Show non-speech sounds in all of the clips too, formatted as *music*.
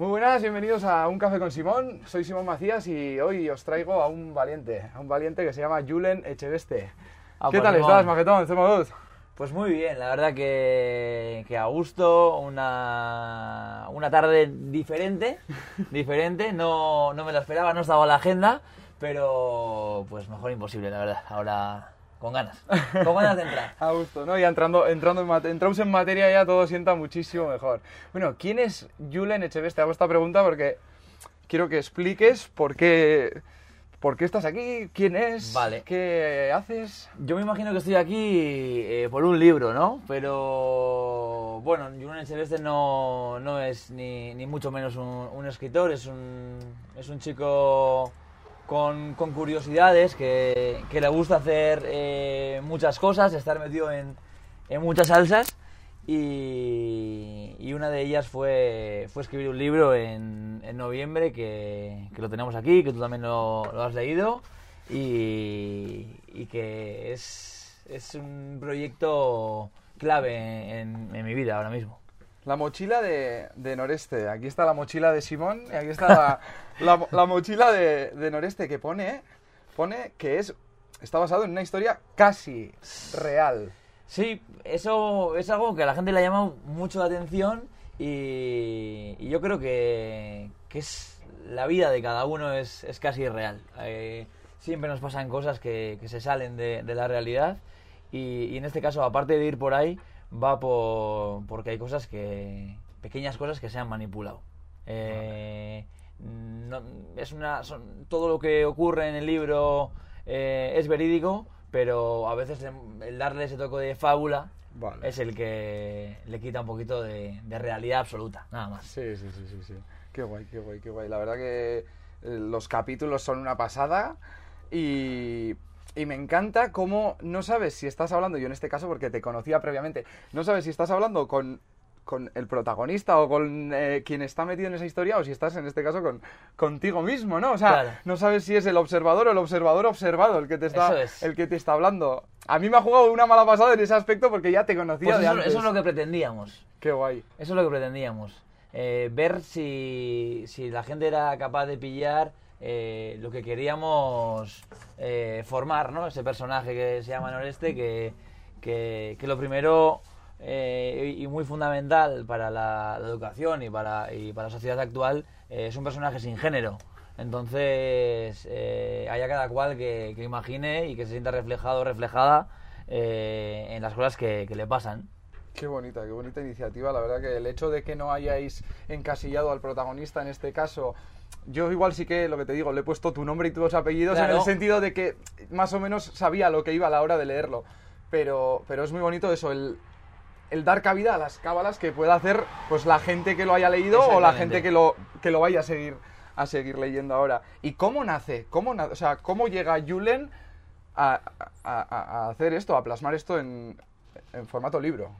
Muy buenas, bienvenidos a Un Café con Simón. Soy Simón Macías y hoy os traigo a un valiente, a un valiente que se llama Julen Echeveste. Ah, ¿Qué pues, tal Simón. estás, Majetón? ¿Cómo? Pues muy bien, la verdad que, que a gusto, una, una tarde diferente, *laughs* diferente, no, no me lo esperaba, no estaba en la agenda, pero pues mejor imposible, la verdad, ahora con ganas, con ganas de entrar. *laughs* A gusto, ¿no? Ya entrando, entrando en entramos en materia ya todo sienta muchísimo mejor. Bueno, ¿quién es Julen Echeveste? Hago esta pregunta porque quiero que expliques por qué, por qué estás aquí, quién es, Vale. qué haces. Yo me imagino que estoy aquí eh, por un libro, ¿no? Pero bueno, Julen Celeste no, no es ni, ni mucho menos un, un escritor, es un, es un chico con, curiosidades, que, le gusta hacer eh, muchas cosas, estar metido en, muchas salsas. Y, una de ellas fue, fue escribir un libro en, noviembre que, lo tenemos aquí, que tú también lo, has leído y, que es, es un proyecto clave en mi vida ahora mismo. La mochila de, de Noreste. Aquí está la mochila de Simón y aquí está la, la- la mochila de, de Noreste que pone, pone que es está basado en una historia casi real. Sí, eso es algo que a la gente le ha llamado mucho la atención y, y yo creo que, que es la vida de cada uno es, es casi irreal. Eh, siempre nos pasan cosas que, que se salen de, de la realidad y, y en este caso, aparte de ir por ahí, va por, porque hay cosas que, pequeñas cosas que se han manipulado. Eh, no- es una, son- todo lo que ocurre en el libro eh, es verídico, pero a veces el- darle ese toque de fábula Vale. es el que le quita un poquito de, de realidad absoluta, nada más. Sí, sí, sí, sí, sí. Qué guay, qué guay, qué guay. La verdad que eh, los capítulos son una pasada y, y me encanta cómo no sabes si estás hablando, yo en este caso porque te conocía previamente, no sabes si estás hablando con, con el protagonista o con eh, quien está metido en esa historia o si estás en este caso con contigo mismo, ¿no? O sea, Claro. no sabes si es el observador o el observador observado el que te está, es. el que te está hablando. A mí me ha jugado una mala pasada en ese aspecto porque ya te conocía Pues de eso, antes. eso es lo que pretendíamos. Qué guay. Eso es lo que pretendíamos. Eh, ver si, si la gente era capaz de pillar eh, lo que queríamos eh, formar, ¿no? Ese personaje que se llama Noreste, que, que, que lo primero eh, y muy fundamental para la, educación y para, y para la sociedad actual es un personaje sin género. Entonces, haya cada cual que, imagine y que se sienta reflejado o reflejada en las cosas que le pasan. Qué bonita, qué bonita iniciativa. La verdad que el hecho de que no hayáis encasillado al protagonista en este caso, yo igual sí que lo que te digo, le he puesto tu nombre y tus apellidos en Claro. el sentido de que más o menos sabía lo que iba a la hora de leerlo. Pero, pero es muy bonito eso, el, el dar cabida a las cábalas que pueda hacer pues la gente que lo haya leído o la gente que lo, que lo vaya a seguir, a seguir leyendo ahora. ¿Y cómo nace? ¿Cómo, na- o sea, ¿cómo llega Julen a, a- a- a hacer esto, a plasmar esto en, en formato libro?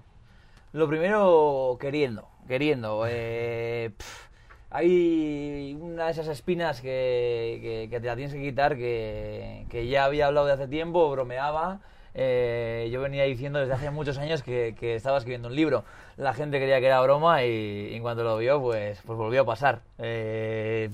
Lo primero, queriendo, queriendo. eh, *laughs* hay una de esas espinas que, te la tienes que quitar, que, ya había hablado de hace tiempo, bromeaba. eh, yo venía diciendo desde hace muchos años que, que estaba escribiendo un libro. La gente creía que era broma y, en cuanto lo vio, pues, pues volvió a pasar. Eh,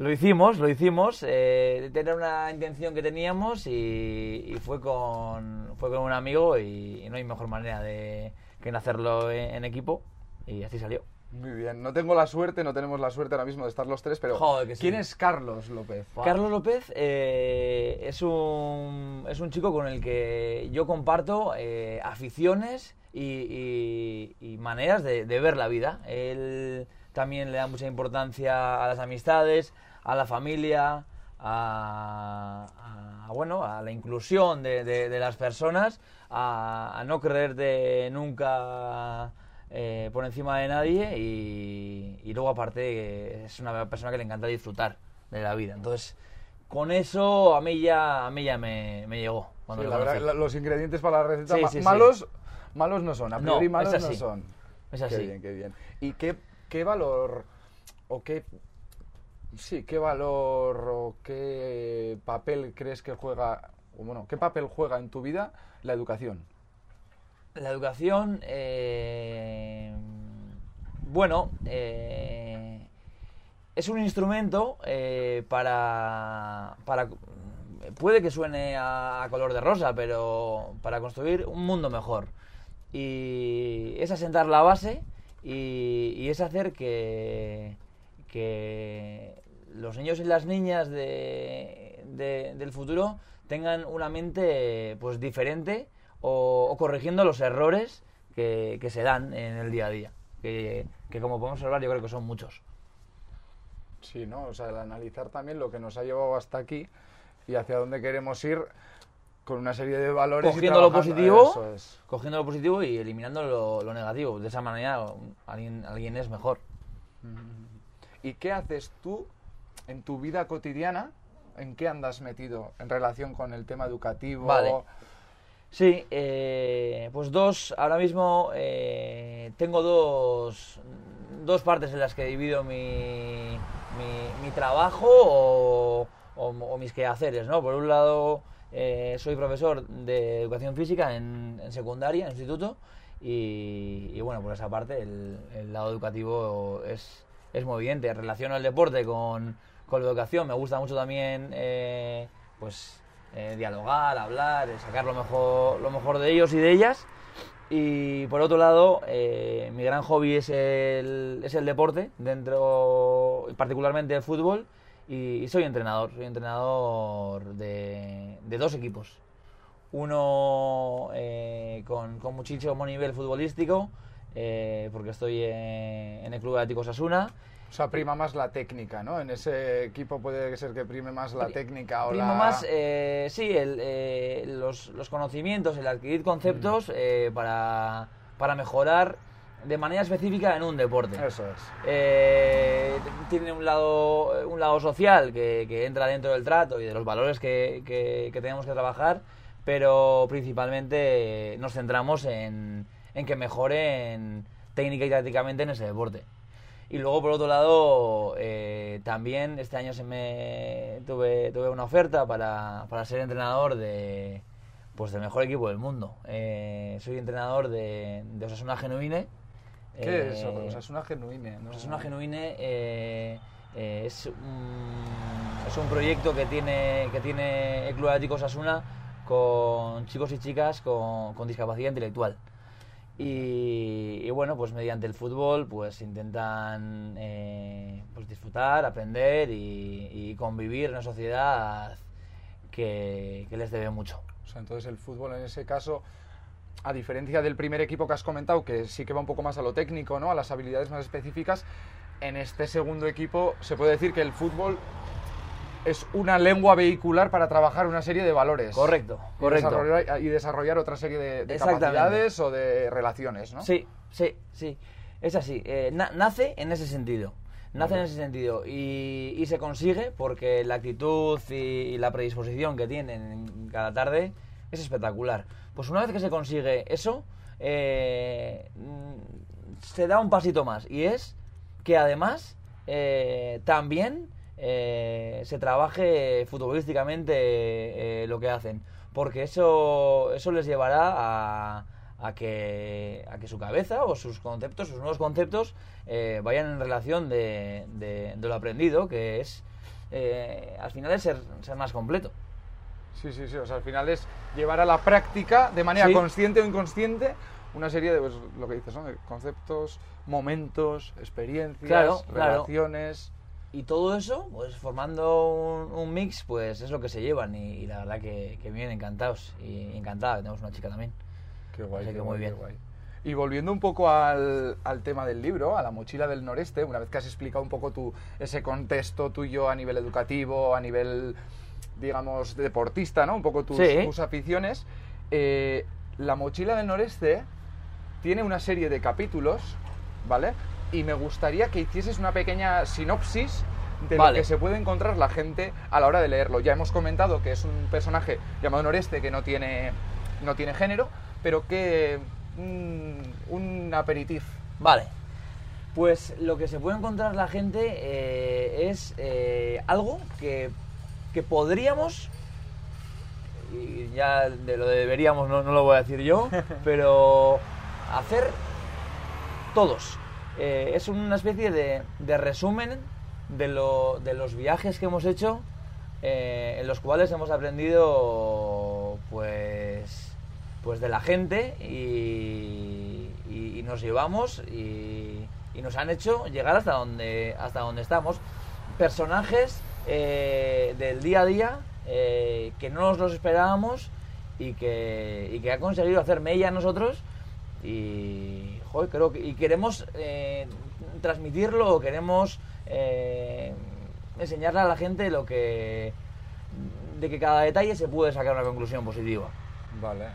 lo hicimos, lo hicimos. Eh, era una intención que teníamos y, y fue, con, fue con un amigo y, no hay mejor manera de, que en hacerlo en, en equipo y así salió. Muy bien, no tengo la suerte, no tenemos la suerte ahora mismo de estar los tres, pero Joder, que sí. ¿quién es Carlos López? Carlos López eh, es, un, es un chico con el que yo comparto eh, aficiones y, y- y maneras de, de ver la vida. Él también le da mucha importancia a las amistades, a la familia, a, a- bueno, a la inclusión de, de- de las personas, a, a no creerte nunca eh, por encima de nadie y, y luego aparte es una persona que le encanta disfrutar de la vida. Entonces, con eso a mí ya, a mí ya me, me llegó. Cuando Sí, la verdad, los ingredientes para la receta Sí, ma- sí, malos, malos no son, a No, priori es malos no son. Es así. Qué bien, qué bien. ¿Y qué, qué valor o qué sí, qué valor o qué papel crees que juega o bueno, qué papel juega en tu vida la educación? La educación, eh, bueno, eh, es un instrumento eh, para, para... Puede que suene a, color de rosa, pero para construir un mundo mejor. Y es asentar la base y es hacer que, que los niños y las niñas de, de- del futuro tengan una mente pues diferente o, o corrigiendo los errores que, que se dan en el día a día. Que, que como podemos observar yo creo que son muchos. Sí, ¿no? O sea, el analizar también lo que nos ha llevado hasta aquí y hacia dónde queremos ir con una serie de valores. Cogiendo lo positivo, es. cogiendo lo positivo y eliminando lo, lo negativo. De esa manera alguien, alguien es mejor. ¿Y qué haces tú en tu vida cotidiana? ¿En qué andas metido en relación con el tema educativo? Vale. Sí, eh, pues dos, ahora mismo eh, tengo dos, dos partes en las que divido mi, mi, trabajo o, mis quehaceres, ¿no? Por un lado, eh, soy profesor de educación física en, secundaria, en instituto, y, bueno, por esa parte el lado educativo es, es muy evidente. Relaciono el deporte con, con la educación, me gusta mucho también, eh, pues eh, dialogar, hablar, eh, sacar lo mejor, lo mejor de ellos y de ellas. Y por otro lado, mi gran hobby es el, es el deporte, dentro particularmente el fútbol, y, soy entrenador, soy entrenador de, de dos equipos. Uno con, con muchísimo nivel futbolístico, eh, porque estoy eh, en el Club Atlético Asuna, O sea, prima más la técnica, ¿no? En ese equipo puede ser que prime más la Pri- técnica o Primo la... más, eh, sí, el, eh, los, los conocimientos, el adquirir conceptos Mm. eh, para, para mejorar de manera específica en un deporte. Eso es. Eh, tiene un lado, un lado social que, que entra dentro del trato y de los valores que, que- que tenemos que trabajar, pero principalmente nos centramos en, en que mejoren técnica y tácticamente en ese deporte. Y luego, por otro lado, eh, también este año se me tuve, tuve una oferta para, para ser entrenador de pues del mejor equipo del mundo. Eh, soy entrenador de, de Osasuna Genuine. ¿Qué Eh, es eso? O sea, es una genuine. ¿no? Osasuna Genuine eh, eh, es, un, es un proyecto que tiene, que tiene el Club Atlético Osasuna con chicos y chicas con, con discapacidad intelectual. Y, bueno, pues mediante el fútbol pues intentan eh, pues disfrutar, aprender y, y convivir en una sociedad que, les debe mucho. Entonces el fútbol en ese caso, a diferencia del primer equipo que has comentado, que sí que va un poco más a lo técnico, ¿no? A las habilidades más específicas, en este segundo equipo se puede decir que el fútbol es una lengua vehicular para trabajar una serie de valores. Correcto, Y correcto. desarrollar, y desarrollar otra serie de, de capacidades o de relaciones, ¿no? Sí, sí, sí. Es así. Eh, na- nace en ese sentido. Nace en ese sentido. Y, y se consigue porque la actitud y, y la predisposición que tienen cada tarde es espectacular. Pues una vez que se consigue eso, eh, mm, se da un pasito más. Y es que además eh, también eh, se trabaje futbolísticamente eh, lo que hacen. Porque eso, eso les llevará a, a que, a que su cabeza o sus conceptos, sus nuevos conceptos, eh, vayan en relación de, de- de lo aprendido, que es, al final, es ser, ser más completo. Sí, sí, sí. O sea, al final es llevar a la práctica, de manera Sí. consciente o inconsciente, una serie de, pues, lo que dices, ¿no? De conceptos, momentos, experiencias, Claro, claro. Y todo eso, pues formando un, un mix, pues es lo que se llevan. Y, y la verdad que, que vienen encantados. Y encantada, tenemos una chica también. Qué guay, Así qué que muy guay, qué bien. guay. Y volviendo un poco al, al tema del libro, a la mochila del noreste, una vez que has explicado un poco tu, ese contexto tuyo a nivel educativo, a nivel, digamos, deportista, ¿no? Un poco tus, Sí. tus aficiones, eh, la mochila del noreste tiene una serie de capítulos, ¿vale? Y me gustaría que hicieses una pequeña sinopsis de lo que se puede encontrar la gente a la hora de leerlo. Ya hemos comentado que es un personaje llamado Noreste que no tiene, no tiene género, pero que un, un aperitif. Vale. Pues lo que se puede encontrar la gente eh, es eh, algo que, que podríamos, y ya de lo de deberíamos no, no lo voy a decir yo, *laughs* pero hacer todos. Eh, es una especie de, de resumen de, lo- de los viajes que hemos hecho, eh, en los cuales hemos aprendido, pues, pues de la gente y, y- nos llevamos y, y nos han hecho llegar hasta donde, hasta donde estamos. Personajes eh, del día a día que no nos los esperábamos y que, y que ha conseguido hacer mella a nosotros joder, creo que y queremos eh, transmitirlo o queremos eh, enseñarle a la gente lo que de que cada detalle se puede sacar una conclusión positiva. Vale.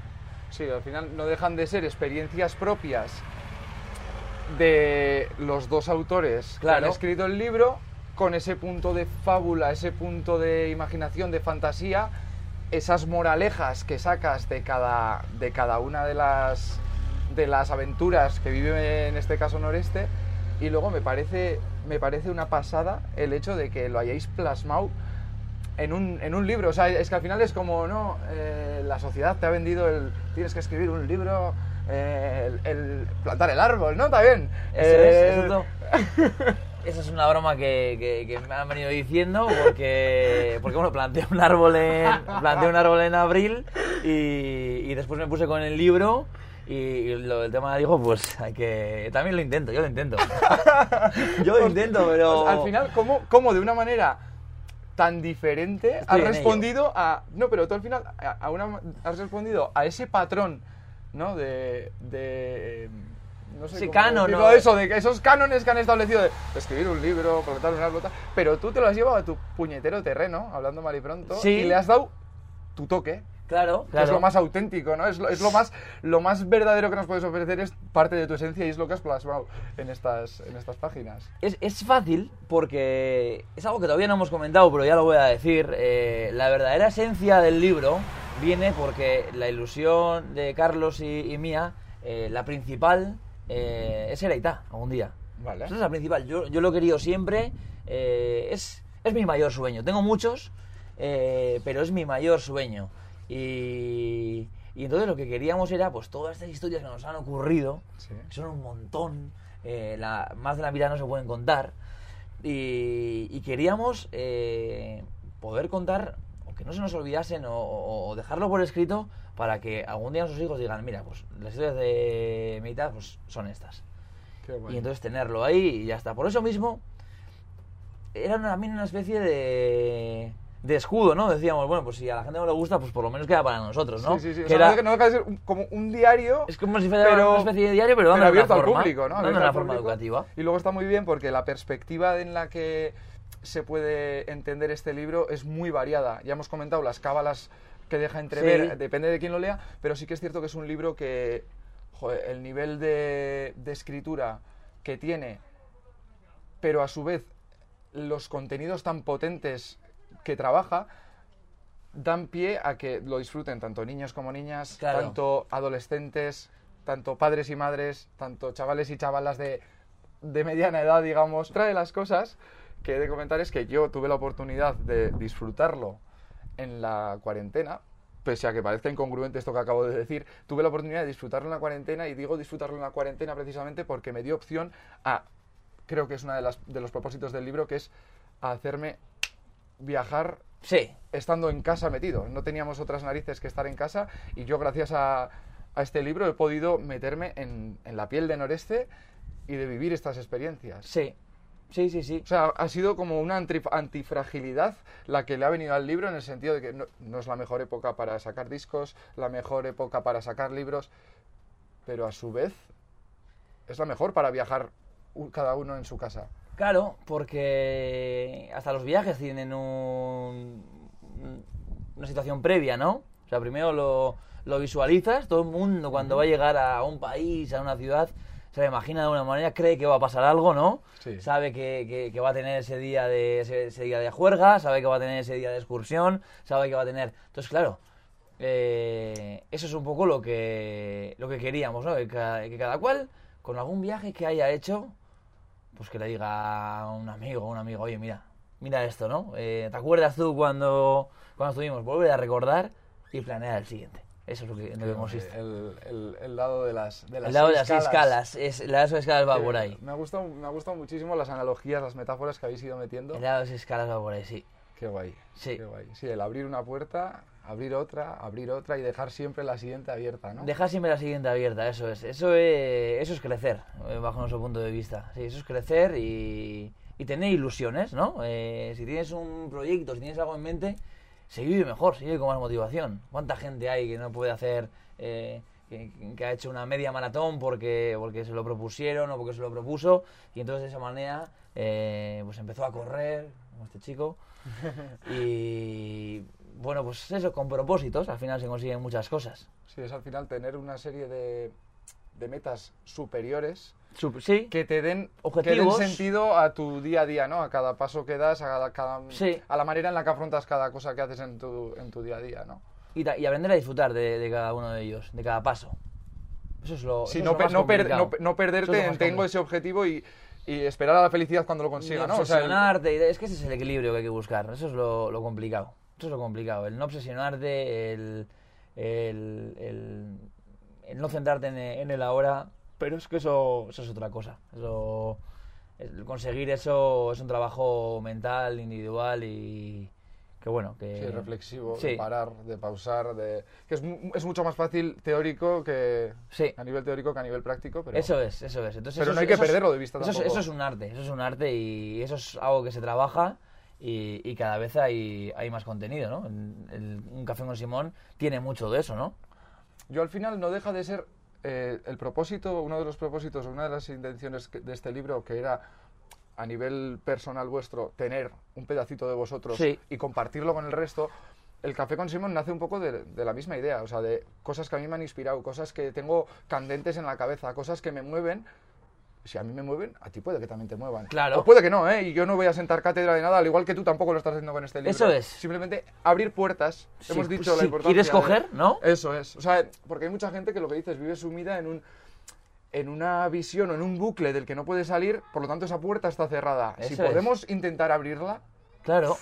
Sí, al final no dejan de ser experiencias propias de los dos autores que han escrito el libro, con ese punto de fábula, ese punto de imaginación, de fantasía, esas moralejas que sacas de cada, de cada una de las, de las aventuras que vive en este caso Noreste. Y luego me parece, me parece una pasada el hecho de que lo hayáis plasmado en un, en un libro. O sea, es que al final es como, no, Eh, la sociedad te ha vendido el. Tienes que escribir un libro, eh, el, el plantar el árbol, ¿no? Está bien. Eso Eh, es, eso es- *laughs* Esa es una broma que, que- que me han venido diciendo porque, porque bueno, planteé un árbol en, planteé un árbol en abril y, y después me puse con el libro y, lo del tema dijo, pues hay que... También lo intento, yo lo intento. *laughs* yo lo intento, pero... Pues, al final, ¿cómo, cómo de una manera tan diferente Estoy has respondido a. No, pero tú al final a, a una, has respondido a ese patrón, ¿no? De. de no sé Sí, canon, ¿no? eso, de que esos cánones que han establecido de escribir un libro, plantar un árbol, tal, pero tú te lo has llevado a tu puñetero terreno, hablando mal y pronto, Sí. y le has dado tu toque. Claro, es lo más auténtico, ¿no? Es lo, es lo más lo más verdadero que nos puedes ofrecer, es parte de tu esencia y es lo que has plasmado en estas, en estas páginas. Es, es fácil porque es algo que todavía no hemos comentado, pero ya lo voy a decir. Eh, la verdadera esencia del libro viene porque la ilusión de Carlos y, y mía, eh, la principal, eh, es Ereitá, algún día. Vale. Esa es la principal. Yo, yo lo he querido siempre. eh, es, es mi mayor sueño. Tengo muchos, pero es mi mayor sueño. Y, y entonces lo que queríamos era, pues, todas estas historias que nos han ocurrido, Sí. que son un montón, eh, la- más de la mitad no se pueden contar, y, y queríamos eh, poder contar, o que no se nos olvidasen, o, dejarlo por escrito, para que algún día nuestros hijos digan, mira, pues las historias de mitad pues, son estas. Qué guay. Y entonces tenerlo ahí y ya está. Por eso mismo, era una- también una especie de, de escudo, ¿no? Decíamos, bueno, pues si a la gente no le gusta, pues por lo menos queda para nosotros, ¿no? Sí, sí, sí. O Que sea, era- no, deja- no deja de ser un- como un diario. es como si fuera pero- una especie de diario, pero pero abierto forma, al público, ¿no? dando una forma público. educativa. Y luego está muy bien porque la perspectiva en la que se puede entender este libro es muy variada. Ya hemos comentado las cábalas que deja entrever, Sí. depende de quién lo lea, pero sí que es cierto que es un libro que joder, el nivel de, de escritura que tiene, pero a su vez los contenidos tan potentes que trabaja, dan pie a que lo disfruten tanto niños como niñas, Claro. tanto adolescentes, tanto padres y madres, tanto chavales y chavalas de, de mediana edad, digamos. Otra de las cosas que he de comentar es que yo tuve la oportunidad de disfrutarlo en la cuarentena, pese a que parezca incongruente esto que acabo de decir, tuve la oportunidad de disfrutarlo en la cuarentena y digo disfrutarlo en la cuarentena precisamente porque me dio opción a, creo que es uno de, las, de los propósitos del libro, que es a hacerme viajar Sí, estando en casa metido. No teníamos otras narices que estar en casa y yo gracias a, a este libro he podido meterme en, en la piel de Noreste y de vivir estas experiencias. sí, sí, sí, sí. O sea, ha sido como una anti- antifragilidad la que le ha venido al libro en el sentido de que no, no es la mejor época para sacar discos, la mejor época para sacar libros, pero a su vez es la mejor para viajar cada uno en su casa. Claro, porque hasta los viajes tienen un- una situación previa, ¿no? O sea, primero lo, lo visualizas, todo el mundo cuando va a llegar a un país, a una ciudad, se la imagina de una manera, cree que va a pasar algo, ¿no? Sí. Sabe que, que- que va a tener ese día de ese, ese día de juerga, sabe que va a tener ese día de excursión, sabe que va a tener... Entonces, claro, eh, eso es un poco lo que, lo que queríamos, ¿no? Que cada cual, con algún viaje que haya hecho, pues que le diga a un amigo, un amigo, oye, mira, mira esto, ¿no? Eh, ¿Te acuerdas tú cuando, cuando estuvimos? Volver a recordar y planear el siguiente. Eso es lo que, en lo que consiste. El, el- el lado de las, de las El lado de las escalas, es, el lado de las seis escalas va Que por ahí. Me ha, gustado, me ha gustado muchísimo las analogías, las metáforas que habéis ido metiendo. El lado de las escalas va por ahí, sí. Qué guay. Sí. Qué guay. Sí, el abrir una puerta, abrir otra, abrir otra y dejar siempre la siguiente abierta, ¿no? Dejar siempre la siguiente abierta, eso es. Eso es, eso es crecer, eh, bajo nuestro punto de vista. Sí, eso es crecer y, y tener ilusiones, ¿no? Eh, si tienes un proyecto, si tienes algo en mente, se vive mejor, se vive con más motivación. ¿Cuánta gente hay que no puede hacer, eh, que, que ha hecho una media maratón porque, porque se lo propusieron o porque se lo propuso y entonces de esa manera eh, pues empezó a correr, como este chico, *laughs* y bueno, pues eso, con propósitos, al final se consiguen muchas cosas. Sí, es al final tener una serie de, de metas superiores Sup- sí, que te den, que den Objetivos. sentido a tu día a día, ¿no? A cada paso que das, a, cada, cada- Sí. a la manera en la que afrontas cada cosa que haces en tu, en tu día a día, ¿no? y, y aprender a disfrutar de, de cada uno de ellos, de cada paso. Eso es lo, Sí, eso es no, lo pe- más no, per- complicado. no no es perderte lo en tengo ese objetivo y, y esperar a la felicidad cuando lo consiga, ¿no? O sea, el- es que ese es el equilibrio que hay que buscar. Eso es lo, lo complicado. Eso es lo complicado. El no obsesionarte, el, el, el- el no centrarte en, en el ahora. Pero es que eso, eso es otra cosa. Eso, el conseguir eso es un trabajo mental, individual y que bueno, que Sí, reflexivo, Sí. de parar, de pausar, de... que es, es mucho más fácil teórico que... Sí. A nivel teórico que a nivel práctico, pero... Eso es, eso es. Entonces, Pero eso no es- hay que perderlo de vista eso es, eso es un arte, eso es un arte y eso es algo que se trabaja y, y cada vez hay, hay más contenido, ¿no? El- un café con Simón tiene mucho de eso, ¿no? Yo al final no deja de ser eh, el propósito, uno de los propósitos, una de las intenciones que- de este libro, que era a nivel personal vuestro, tener un pedacito de vosotros Sí. y compartirlo con el resto. El café con Simón nace un poco de, de la misma idea, o sea, de cosas que a mí me han inspirado, cosas que tengo candentes en la cabeza, cosas que me mueven. Si a mí me mueven, a ti puede que también te muevan. Claro. O puede que no, ¿eh? Y yo no voy a sentar cátedra de nada, al igual que tú tampoco lo estás haciendo con este libro. Eso es. Simplemente abrir puertas. Sí, Hemos pues dicho la importancia. quieres de- coger, ¿no? Eso es. O sea, porque hay mucha gente que lo que dices vive sumida en un en una visión o en un bucle del que no puede salir, por lo tanto esa puerta está cerrada. si es. podemos intentar abrirla, Claro.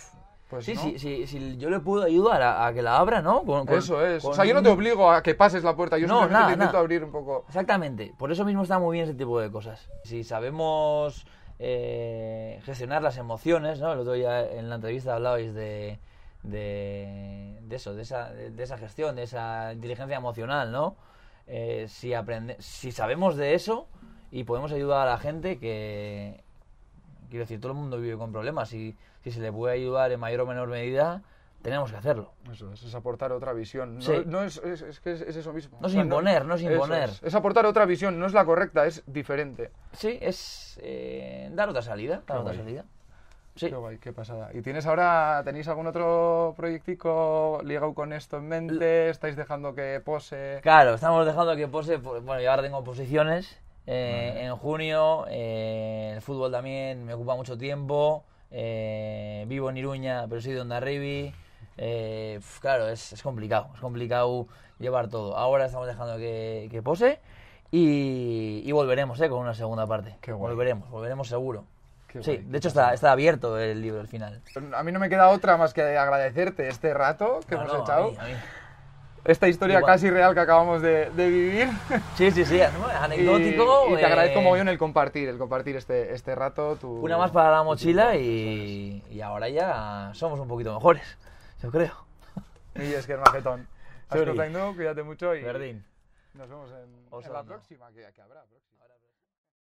Pues sí, no. sí, sí, sí, yo le puedo ayudar a, a que la abra, ¿no? Con- con- Eso es. O sea, yo no te obligo a que pases la puerta, yo No, simplemente nada, te intento nada. abrir un poco. Exactamente, por eso mismo está muy bien ese tipo de cosas. Si sabemos eh, gestionar las emociones, ¿no? El otro día en la entrevista hablabais de, de, de eso, de esa, de, de esa gestión, de esa inteligencia emocional, ¿no? Eh, si, aprende, si sabemos de eso y podemos ayudar a la gente que, quiero decir, todo el mundo vive con problemas y si se le puede ayudar en mayor o menor medida, tenemos que hacerlo. Eso es, es aportar otra visión. No, Sí. no es, es, es que es, es eso mismo. No es O sea, imponer, no es eso imponer. Es, es aportar otra visión, no es la correcta, es diferente. Sí, es eh, dar otra salida, dar otra guay. salida. Sí. Qué guay, qué pasada. ¿Y tienes ahora, tenéis algún otro proyectico ligado con esto en mente? ¿Estáis dejando que pose? Claro, estamos dejando que pose. pues, Bueno, yo ahora tengo posiciones. Eh, En junio, eh, el fútbol también me ocupa mucho tiempo. eh, vivo en Iruña, pero soy de Ondarribi. Eh, claro, es, es complicado. Es complicado llevar todo. Ahora estamos dejando que, que pose. Y, y volveremos eh, con una segunda parte. Qué guay. Volveremos, volveremos seguro. Qué sí, guay, de hecho está, está abierto el libro al final. A mí no me queda otra más que agradecerte este rato que No, hemos no, a echado. mí, a mí. Esta historia Igual. casi real que acabamos de, de vivir. *laughs* Sí, sí, sí, *laughs* anecdótico. Y, y te agradezco eh, mogollón el compartir, el compartir este, este rato. Tu, Una más para la mochila y, y ahora ya somos un poquito mejores, yo creo. *laughs* Y es que es. Asko zaindu, cuídate mucho y Berdin. nos vemos en, la próxima, que, que habrá próxima.